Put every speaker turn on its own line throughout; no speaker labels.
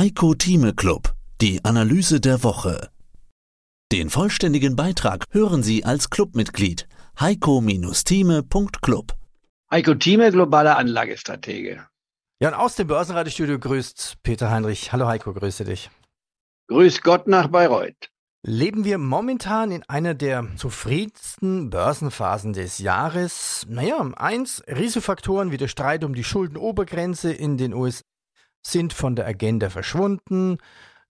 Heiko Thieme Club, die Analyse der Woche. Den vollständigen Beitrag hören Sie als Clubmitglied heiko-thieme.club.
Heiko Thieme, globaler Anlagestratege.
Ja, und aus dem Börsenradiostudio grüßt Peter Heinrich. Hallo Heiko, grüße dich.
Grüß Gott nach Bayreuth.
Leben wir momentan in einer der zufriedensten Börsenphasen des Jahres? Naja, eins, Risikofaktoren wie der Streit um die Schuldenobergrenze in den USA sind von der Agenda verschwunden.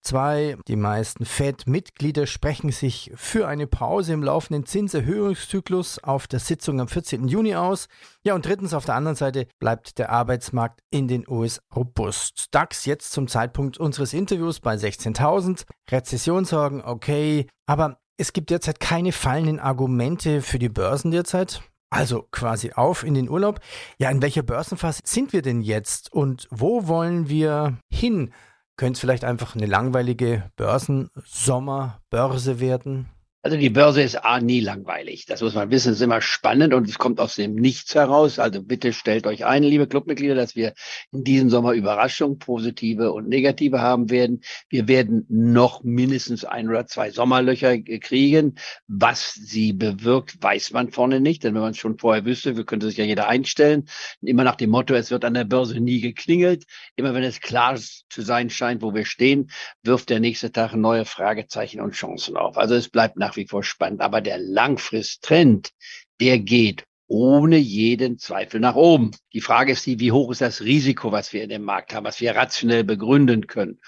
Zwei, die meisten Fed-Mitglieder sprechen sich für eine Pause im laufenden Zinserhöhungszyklus auf der Sitzung am 14. Juni aus. Ja, und drittens, auf der anderen Seite bleibt der Arbeitsmarkt in den US robust. DAX jetzt zum Zeitpunkt unseres Interviews bei 16.000. Rezessionssorgen, okay. Aber es gibt derzeit keine fallenden Argumente für die Börsen derzeit. Also quasi auf in den Urlaub. Ja, in welcher Börsenphase sind wir denn jetzt und wo wollen wir hin? Könnte es vielleicht einfach eine langweilige Börsensommerbörse werden?
Also die Börse ist A nie langweilig. Das muss man wissen, es ist immer spannend und es kommt aus dem Nichts heraus. Also bitte stellt euch ein, liebe Clubmitglieder, dass wir in diesem Sommer Überraschungen, positive und negative haben werden. Wir werden noch mindestens ein oder zwei Sommerlöcher kriegen. Was sie bewirkt, weiß man vorne nicht, denn wenn man es schon vorher wüsste, könnte sich ja jeder einstellen. Immer nach dem Motto, es wird an der Börse nie geklingelt. Immer wenn es klar zu sein scheint, wo wir stehen, wirft der nächste Tag neue Fragezeichen und Chancen auf. Also es bleibt nach nach wie vor spannend. Aber der Langfristtrend, der geht ohne jeden Zweifel nach oben. Die Frage ist die, wie hoch ist das Risiko, was wir in dem Markt haben, was wir rationell begründen können.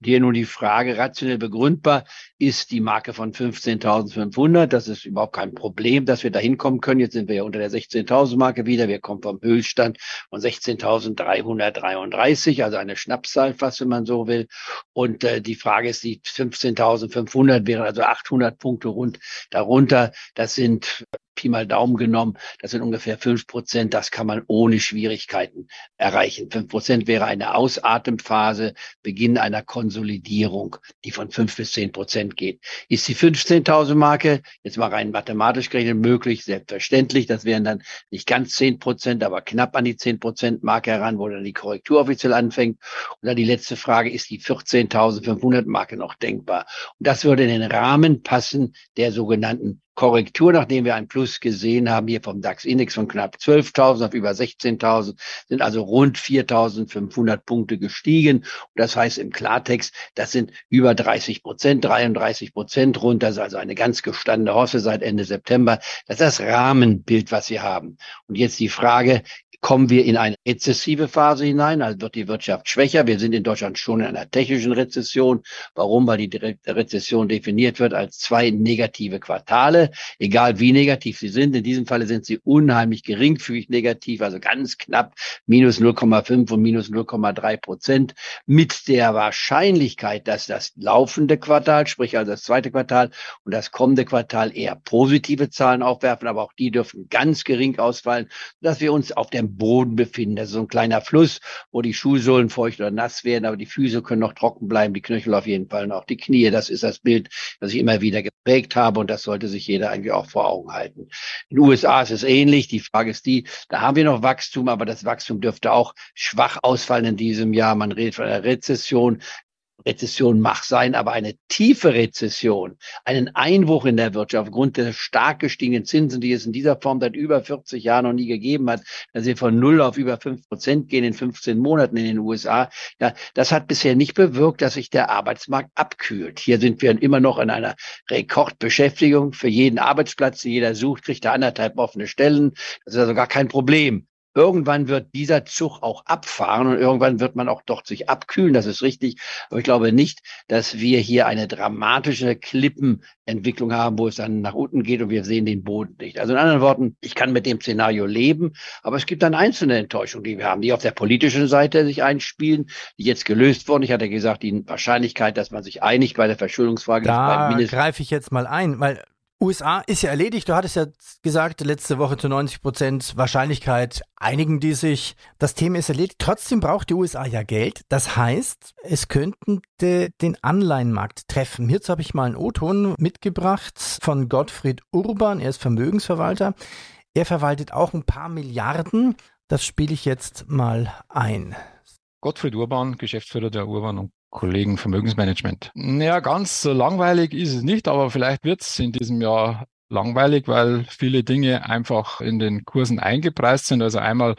Hier nun die Frage, rationell begründbar, ist die Marke von 15.500. Das ist überhaupt kein Problem, dass wir da hinkommen können. Jetzt sind wir ja unter der 16.000 Marke wieder. Wir kommen vom Höchststand von 16.333, also eine Schnapszahl fast, wenn man so will. Und äh, die Frage ist, die 15.500 wären also 800 Punkte rund darunter. Das sind Pi mal Daumen genommen, das sind ungefähr fünf Prozent. Das kann man ohne Schwierigkeiten erreichen. Fünf Prozent wäre eine Ausatemphase, Beginn einer Konsolidierung, die von fünf bis zehn Prozent geht. Ist die 15.000 Marke jetzt mal rein mathematisch gerechnet möglich? Selbstverständlich. Das wären dann nicht ganz zehn Prozent, aber knapp an die zehn Prozent Marke heran, wo dann die Korrektur offiziell anfängt. Und dann die letzte Frage, ist die 14.500 Marke noch denkbar? Und das würde in den Rahmen passen der sogenannten Korrektur, nachdem wir ein Plus gesehen haben, hier vom DAX-Index von knapp 12.000 auf über 16.000, sind also rund 4.500 Punkte gestiegen. Und das heißt im Klartext, das sind über 30 Prozent, 33 Prozent rund. Das ist also eine ganz gestandene Hosse seit Ende September. Das ist das Rahmenbild, was wir haben. Und jetzt die Frage, kommen wir in eine rezessive Phase hinein, also wird die Wirtschaft schwächer. Wir sind in Deutschland schon in einer technischen Rezession. Warum? Weil die Rezession definiert wird als zwei negative Quartale, egal wie negativ sie sind. In diesem Falle sind sie unheimlich geringfügig negativ, also ganz knapp minus 0,5 und minus 0,3 Prozent mit der Wahrscheinlichkeit, dass das laufende Quartal, sprich also das zweite Quartal und das kommende Quartal eher positive Zahlen aufwerfen, aber auch die dürfen ganz gering ausfallen, dass wir uns auf der Boden befinden. Das ist so ein kleiner Fluss, wo die Schuhsohlen feucht oder nass werden, aber die Füße können noch trocken bleiben, die Knöchel auf jeden Fall noch, die Knie. Das ist das Bild, das ich immer wieder geprägt habe und das sollte sich jeder eigentlich auch vor Augen halten. In den USA ist es ähnlich. Die Frage ist die, da haben wir noch Wachstum, aber das Wachstum dürfte auch schwach ausfallen in diesem Jahr. Man redet von einer Rezession. Rezession mag sein, aber eine tiefe Rezession, einen Einbruch in der Wirtschaft aufgrund der stark gestiegenen Zinsen, die es in dieser Form seit über 40 Jahren noch nie gegeben hat, dass sie von null auf über fünf Prozent gehen in 15 Monaten in den USA, ja, das hat bisher nicht bewirkt, dass sich der Arbeitsmarkt abkühlt. Hier sind wir immer noch in einer Rekordbeschäftigung. Für jeden Arbeitsplatz, den jeder sucht, kriegt er anderthalb offene Stellen. Das ist also gar kein Problem. Irgendwann wird dieser Zug auch abfahren und irgendwann wird man auch dort sich abkühlen. Das ist richtig. Aber ich glaube nicht, dass wir hier eine dramatische Klippenentwicklung haben, wo es dann nach unten geht und wir sehen den Boden nicht. Also in anderen Worten, ich kann mit dem Szenario leben, aber es gibt dann einzelne Enttäuschungen, die wir haben, die auf der politischen Seite sich einspielen, die jetzt gelöst wurden. Ich hatte gesagt, die Wahrscheinlichkeit, dass man sich einigt bei der Verschuldungsfrage.
Da greife ich jetzt mal ein, weil USA ist ja erledigt. Du hattest ja gesagt, letzte Woche zu 90 Prozent Wahrscheinlichkeit einigen die sich. Das Thema ist erledigt. Trotzdem braucht die USA ja Geld. Das heißt, es könnten de, den Anleihenmarkt treffen. Hierzu habe ich mal einen O-Ton mitgebracht von Gottfried Urban. Er ist Vermögensverwalter. Er verwaltet auch ein paar Milliarden. Das spiele ich jetzt mal ein.
Gottfried Urban, Geschäftsführer der Urban und Kollegen Vermögensmanagement. Ja, ganz so langweilig ist es nicht, aber vielleicht wird es in diesem Jahr langweilig, weil viele Dinge einfach in den Kursen eingepreist sind. Also einmal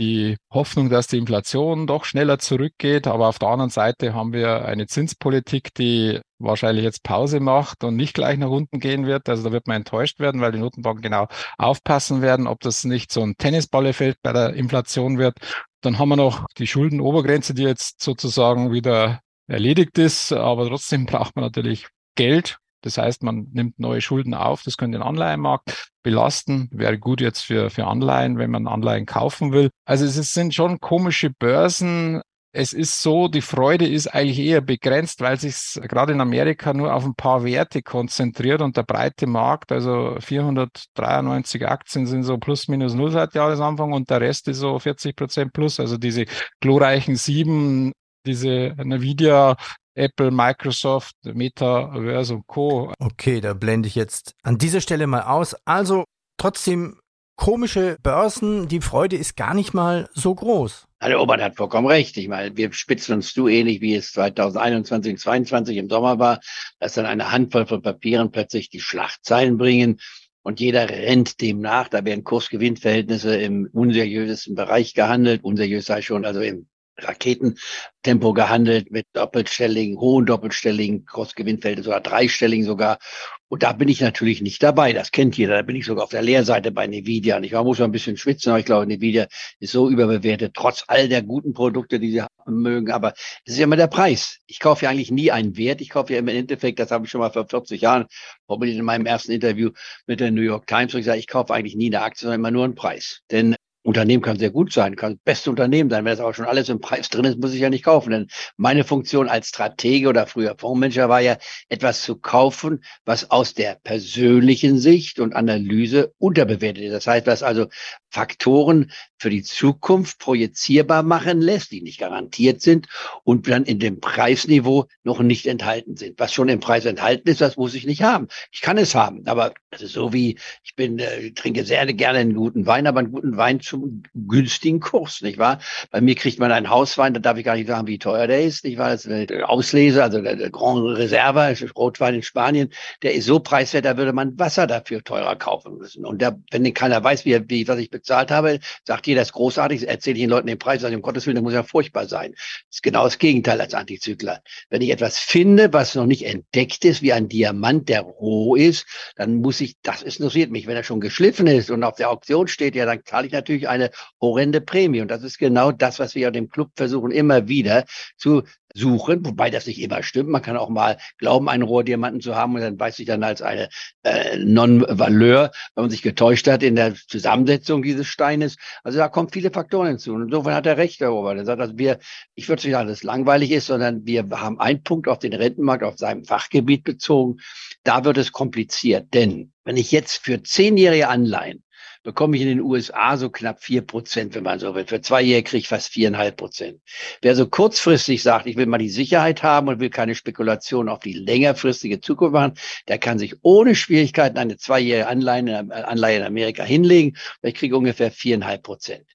die Hoffnung, dass die Inflation doch schneller zurückgeht. Aber auf der anderen Seite haben wir eine Zinspolitik, die wahrscheinlich jetzt Pause macht und nicht gleich nach unten gehen wird. Also da wird man enttäuscht werden, weil die Notenbanken genau aufpassen werden, ob das nicht so ein Tennisballeffekt bei der Inflation wird. Dann haben wir noch die Schuldenobergrenze, die jetzt sozusagen wieder erledigt ist. Aber trotzdem braucht man natürlich Geld. Das heißt, man nimmt neue Schulden auf. Das könnte den Anleihenmarkt belasten. Wäre gut jetzt für, für Anleihen, wenn man Anleihen kaufen will. Also es sind schon komische Börsen. Es ist so, die Freude ist eigentlich eher begrenzt, weil sich gerade in Amerika nur auf ein paar Werte konzentriert und der breite Markt, also 493 Aktien sind so plus minus null seit Jahresanfang und der Rest ist so 40 Prozent plus. Also diese glorreichen sieben, diese Nvidia, Apple, Microsoft, Metaverse und Co.
Okay, da blende ich jetzt an dieser Stelle mal aus. Also trotzdem komische Börsen, die Freude ist gar nicht mal so groß.
Der Obert hat vollkommen recht. Ich meine, wir spitzen uns zu ähnlich, wie es 2021, 2022 im Sommer war, dass dann eine Handvoll von Papieren plötzlich die Schlachtzeilen bringen und jeder rennt dem nach. Da werden Kursgewinnverhältnisse im unseriösesten Bereich gehandelt. Unseriös sei schon, also im Raketentempo gehandelt mit doppelstelligen, hohen doppelstelligen Kursgewinnfelder, sogar dreistelligen sogar. Und da bin ich natürlich nicht dabei. Das kennt jeder. Da bin ich sogar auf der Leerseite bei Nvidia. Und ich muss ein bisschen schwitzen, aber ich glaube, Nvidia ist so überbewertet, trotz all der guten Produkte, die sie haben mögen. Aber es ist ja immer der Preis. Ich kaufe ja eigentlich nie einen Wert. Ich kaufe ja im Endeffekt, das habe ich schon mal vor 40 Jahren, formuliert in meinem ersten Interview mit der New York Times, ich sage, ich kaufe eigentlich nie eine Aktie, sondern immer nur einen Preis. Denn Unternehmen kann sehr gut sein, kann das beste Unternehmen sein. Wenn das aber schon alles im Preis drin ist, muss ich ja nicht kaufen. Denn meine Funktion als Stratege oder früher Fondsmanager war ja, etwas zu kaufen, was aus der persönlichen Sicht und Analyse unterbewertet ist. Das heißt, was also Faktoren für die Zukunft projizierbar machen lässt, die nicht garantiert sind und dann in dem Preisniveau noch nicht enthalten sind. Was schon im Preis enthalten ist, das muss ich nicht haben. Ich kann es haben, aber das ist so wie, ich bin, äh, trinke sehr gerne einen guten Wein, aber einen guten Wein zum günstigen Kurs, nicht wahr? Bei mir kriegt man einen Hauswein, da darf ich gar nicht sagen, wie teuer der ist, nicht wahr? Das ist eine Auslese, also der, Grand Reserva, Rotwein in Spanien, der ist so preiswert, da würde man Wasser dafür teurer kaufen müssen. Und der, wenn keiner weiß, wie, wie was ich bezahlt habe, sagt jeder, das ist großartig, erzähle ich den Leuten den Preis, also um Gottes Willen, das muss ja furchtbar sein. Das ist genau das Gegenteil als Antizykler. Wenn ich etwas finde, was noch nicht entdeckt ist, wie ein Diamant, der roh ist, dann muss ich, das interessiert mich. Wenn er schon geschliffen ist und auf der Auktion steht, ja, dann zahle ich natürlich eine horrende Prämie. Und das ist genau das, was wir ja dem Club versuchen, immer wieder zu suchen, wobei das nicht immer stimmt. Man kann auch mal glauben, einen Rohrdiamanten zu haben und dann weiß sich dann als eine äh, Non-Valeur, wenn man sich getäuscht hat in der Zusammensetzung dieses Steines. Also da kommen viele Faktoren hinzu. Und insofern hat er recht, Herr Robert. Er sagt, also wir, ich würde nicht sagen, dass es langweilig ist, sondern wir haben einen Punkt auf den Rentenmarkt, auf seinem Fachgebiet bezogen. Da wird es kompliziert. Denn wenn ich jetzt für zehnjährige Anleihen bekomme ich in den USA so knapp vier Prozent, wenn man so will. Für zwei Jahre kriege ich fast viereinhalb Prozent. Wer so kurzfristig sagt, ich will mal die Sicherheit haben und will keine Spekulation auf die längerfristige Zukunft machen, der kann sich ohne Schwierigkeiten eine zweijährige Anleihe, Anleihe in Amerika hinlegen. Ich kriege ungefähr viereinhalb Prozent.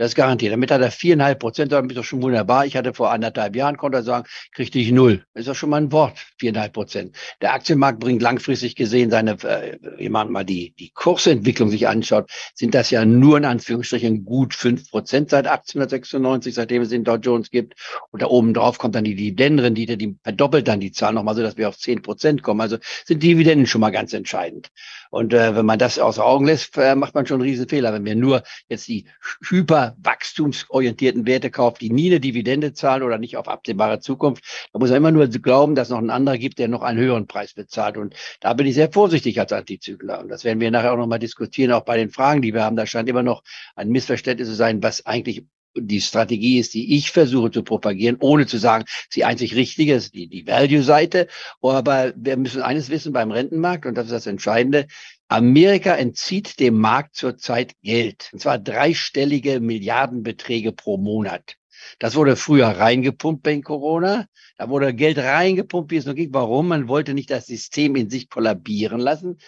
Das ist garantiert. Damit hat er viereinhalb Prozent, das ist doch schon wunderbar. Ich hatte vor anderthalb Jahren, konnte er sagen, kriegte ich null. Ist doch schon mal ein Wort, viereinhalb Prozent. Der Aktienmarkt bringt langfristig gesehen seine, äh, wenn man mal die, die Kursentwicklung sich anschaut, sind das ja nur in Anführungsstrichen gut fünf Prozent seit 1896, seitdem es den Dow Jones gibt. Und da oben drauf kommt dann die Dividendenrendite, die verdoppelt dann die Zahl nochmal so, dass wir auf zehn Prozent kommen. Also sind Dividenden schon mal ganz entscheidend. Und äh, wenn man das außer Augen lässt, äh, macht man schon einen riesen Fehler. Wenn wir nur jetzt die hyper wachstumsorientierten Werte kauft, die nie eine Dividende zahlen oder nicht auf absehbare Zukunft. Da muss er immer nur glauben, dass noch ein anderer gibt, der noch einen höheren Preis bezahlt. Und da bin ich sehr vorsichtig als Antizykler. Und das werden wir nachher auch nochmal diskutieren, auch bei den Fragen, die wir haben. Da scheint immer noch ein Missverständnis zu sein, was eigentlich die Strategie ist, die ich versuche zu propagieren, ohne zu sagen, sie einzig richtige ist die, die Value-Seite. Aber wir müssen eines wissen beim Rentenmarkt, und das ist das Entscheidende. Amerika entzieht dem Markt zurzeit Geld. Und zwar dreistellige Milliardenbeträge pro Monat. Das wurde früher reingepumpt wegen Corona. Da wurde Geld reingepumpt, wie es noch ging. Warum? Man wollte nicht das System in sich kollabieren lassen.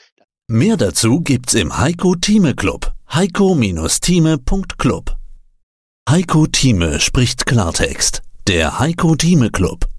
Mehr dazu gibt's im Heiko Thieme Club. heiko-thieme.club Heiko Thieme spricht Klartext. Der Heiko Thieme Club.